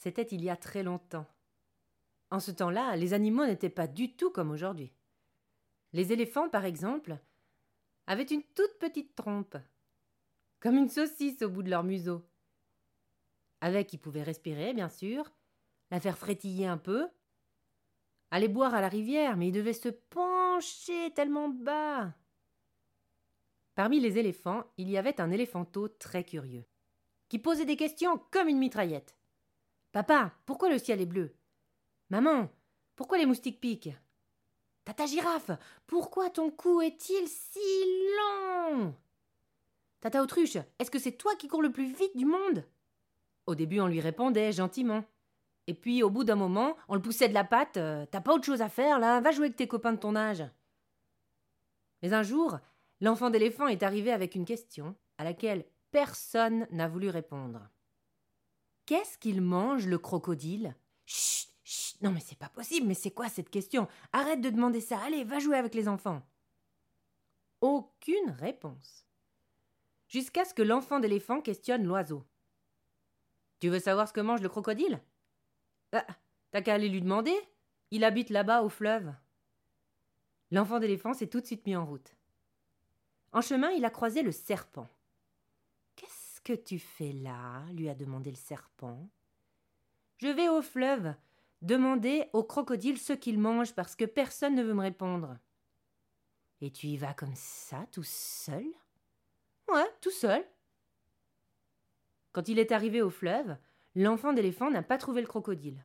C'était il y a très longtemps. En ce temps-là, les animaux n'étaient pas du tout comme aujourd'hui. Les éléphants, par exemple, avaient une toute petite trompe, comme une saucisse au bout de leur museau. Avec, ils pouvaient respirer, bien sûr, la faire frétiller un peu, aller boire à la rivière, mais ils devaient se pencher tellement bas. Parmi les éléphants, il y avait un éléphanteau très curieux, qui posait des questions comme une mitraillette. Papa, pourquoi le ciel est bleu? Maman, pourquoi les moustiques piquent? Tata girafe, pourquoi ton cou est-il si long Tata autruche, est-ce que c'est toi qui cours le plus vite du monde? Au début, on lui répondait gentiment. Et puis, au bout d'un moment, on le poussait de la patte. Euh, t'as pas autre chose à faire, là Va jouer avec tes copains de ton âge. Mais un jour, l'enfant d'éléphant est arrivé avec une question à laquelle personne n'a voulu répondre. Qu'est-ce qu'il mange, le crocodile? Chut Chut Non, mais c'est pas possible, mais c'est quoi cette question? Arrête de demander ça, allez, va jouer avec les enfants. Aucune réponse. Jusqu'à ce que l'enfant d'éléphant questionne l'oiseau. Tu veux savoir ce que mange le crocodile? Bah, t'as qu'à aller lui demander. Il habite là-bas au fleuve. L'enfant d'éléphant s'est tout de suite mis en route. En chemin, il a croisé le serpent. Que tu fais là lui a demandé le serpent. Je vais au fleuve demander au crocodile ce qu'il mange parce que personne ne veut me répondre. Et tu y vas comme ça, tout seul? Ouais, tout seul. Quand il est arrivé au fleuve, l'enfant d'éléphant n'a pas trouvé le crocodile.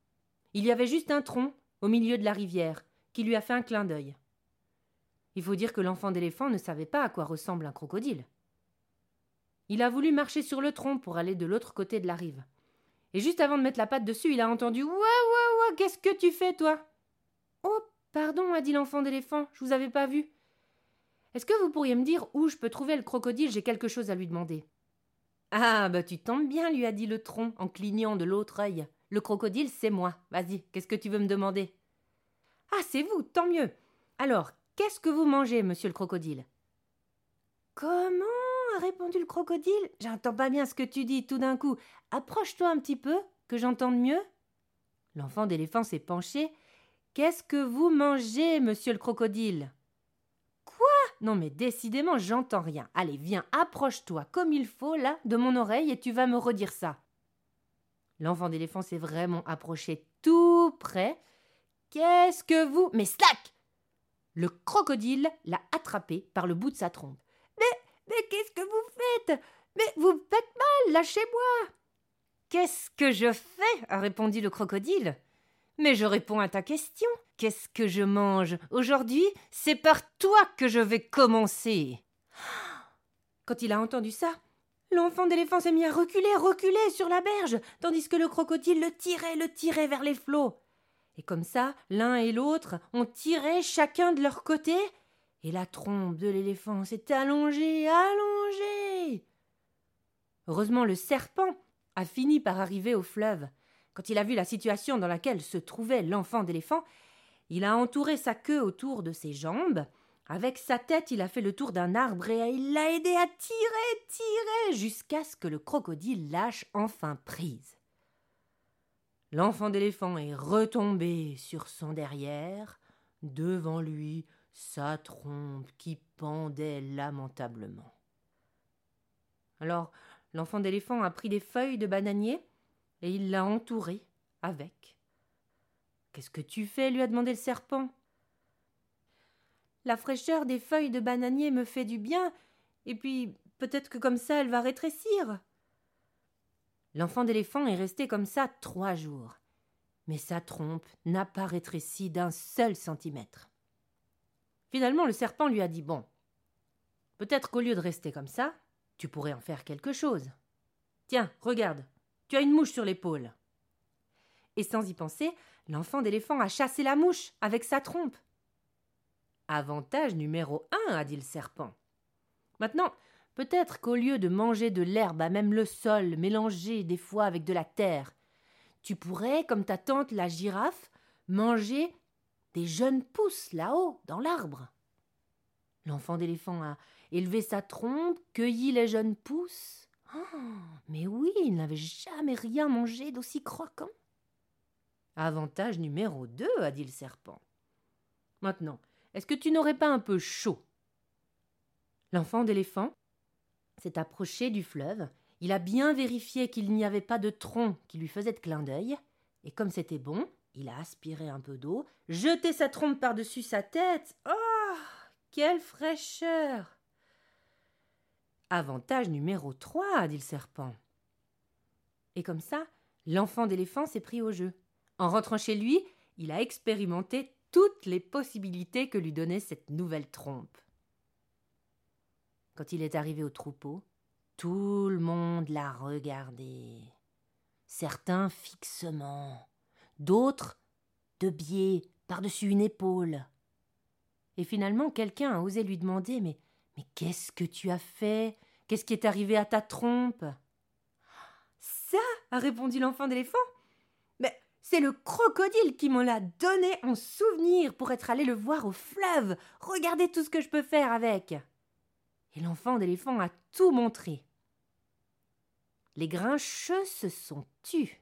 Il y avait juste un tronc au milieu de la rivière qui lui a fait un clin d'œil. Il faut dire que l'enfant d'éléphant ne savait pas à quoi ressemble un crocodile. Il a voulu marcher sur le tronc pour aller de l'autre côté de la rive. Et juste avant de mettre la patte dessus, il a entendu Ouah, ouah, ouah, qu'est-ce que tu fais, toi? Oh, pardon, a dit l'enfant d'éléphant, je vous avais pas vu. Est-ce que vous pourriez me dire où je peux trouver le crocodile? J'ai quelque chose à lui demander. Ah, bah tu tombes bien, lui a dit le tronc en clignant de l'autre œil. Le crocodile, c'est moi. Vas-y, qu'est-ce que tu veux me demander? Ah, c'est vous, tant mieux. Alors, qu'est-ce que vous mangez, monsieur le crocodile? Comment a répondu le crocodile. J'entends pas bien ce que tu dis tout d'un coup. Approche-toi un petit peu, que j'entende mieux. L'enfant d'éléphant s'est penché. Qu'est-ce que vous mangez, monsieur le crocodile? Quoi? Non, mais décidément, j'entends rien. Allez, viens, approche-toi comme il faut, là, de mon oreille, et tu vas me redire ça. L'enfant d'éléphant s'est vraiment approché tout près. Qu'est-ce que vous? Mais slack Le crocodile l'a attrapé par le bout de sa trompe. Qu'est-ce que vous faites? Mais vous faites mal, lâchez-moi Qu'est-ce que je fais? a répondu le crocodile. Mais je réponds à ta question. Qu'est-ce que je mange? Aujourd'hui, c'est par toi que je vais commencer. Quand il a entendu ça, l'enfant d'éléphant s'est mis à reculer, reculer sur la berge, tandis que le crocodile le tirait, le tirait vers les flots. Et comme ça, l'un et l'autre ont tiré chacun de leur côté, et la trompe de l'éléphant s'est allongée, allongée. Heureusement, le serpent a fini par arriver au fleuve. Quand il a vu la situation dans laquelle se trouvait l'enfant d'éléphant, il a entouré sa queue autour de ses jambes. Avec sa tête, il a fait le tour d'un arbre et il l'a aidé à tirer, tirer, jusqu'à ce que le crocodile lâche enfin prise. L'enfant d'éléphant est retombé sur son derrière. Devant lui, sa trompe qui pendait lamentablement. Alors l'enfant d'éléphant a pris des feuilles de bananier et il l'a entouré avec. Qu'est-ce que tu fais? lui a demandé le serpent. La fraîcheur des feuilles de bananier me fait du bien, et puis peut-être que comme ça elle va rétrécir. L'enfant d'éléphant est resté comme ça trois jours, mais sa trompe n'a pas rétréci d'un seul centimètre. Finalement, le serpent lui a dit Bon, peut-être qu'au lieu de rester comme ça, tu pourrais en faire quelque chose. Tiens, regarde, tu as une mouche sur l'épaule. Et sans y penser, l'enfant d'éléphant a chassé la mouche avec sa trompe. Avantage numéro un, a dit le serpent. Maintenant, peut-être qu'au lieu de manger de l'herbe à même le sol, mélangée des fois avec de la terre, tu pourrais, comme ta tante la girafe, manger des jeunes pousses là-haut, dans l'arbre. L'enfant d'éléphant a élevé sa trompe, cueilli les jeunes pousses. Oh, mais oui, il n'avait jamais rien mangé d'aussi croquant. Avantage numéro 2, a dit le serpent. Maintenant, est-ce que tu n'aurais pas un peu chaud? L'enfant d'éléphant s'est approché du fleuve, il a bien vérifié qu'il n'y avait pas de tronc qui lui faisait de clin d'œil, et comme c'était bon, il a aspiré un peu d'eau, jeté sa trompe par-dessus sa tête. Oh Quelle fraîcheur Avantage numéro 3, dit le serpent. Et comme ça, l'enfant d'éléphant s'est pris au jeu. En rentrant chez lui, il a expérimenté toutes les possibilités que lui donnait cette nouvelle trompe. Quand il est arrivé au troupeau, tout le monde l'a regardé. Certains fixement, d'autres de biais par-dessus une épaule. Et finalement, quelqu'un a osé lui demander Mais, mais qu'est-ce que tu as fait? Qu'est-ce qui est arrivé à ta trompe? Ça a répondu l'enfant d'éléphant. Mais c'est le crocodile qui m'en l'a donné en souvenir pour être allé le voir au fleuve. Regardez tout ce que je peux faire avec. Et l'enfant d'éléphant a tout montré. Les grincheux se sont tus.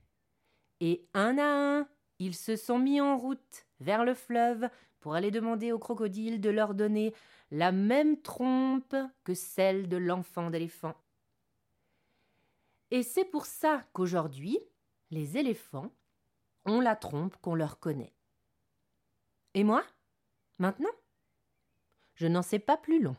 Et un à un, ils se sont mis en route vers le fleuve pour aller demander au crocodile de leur donner la même trompe que celle de l'enfant d'éléphant. Et c'est pour ça qu'aujourd'hui, les éléphants ont la trompe qu'on leur connaît. Et moi Maintenant? Je n'en sais pas plus long.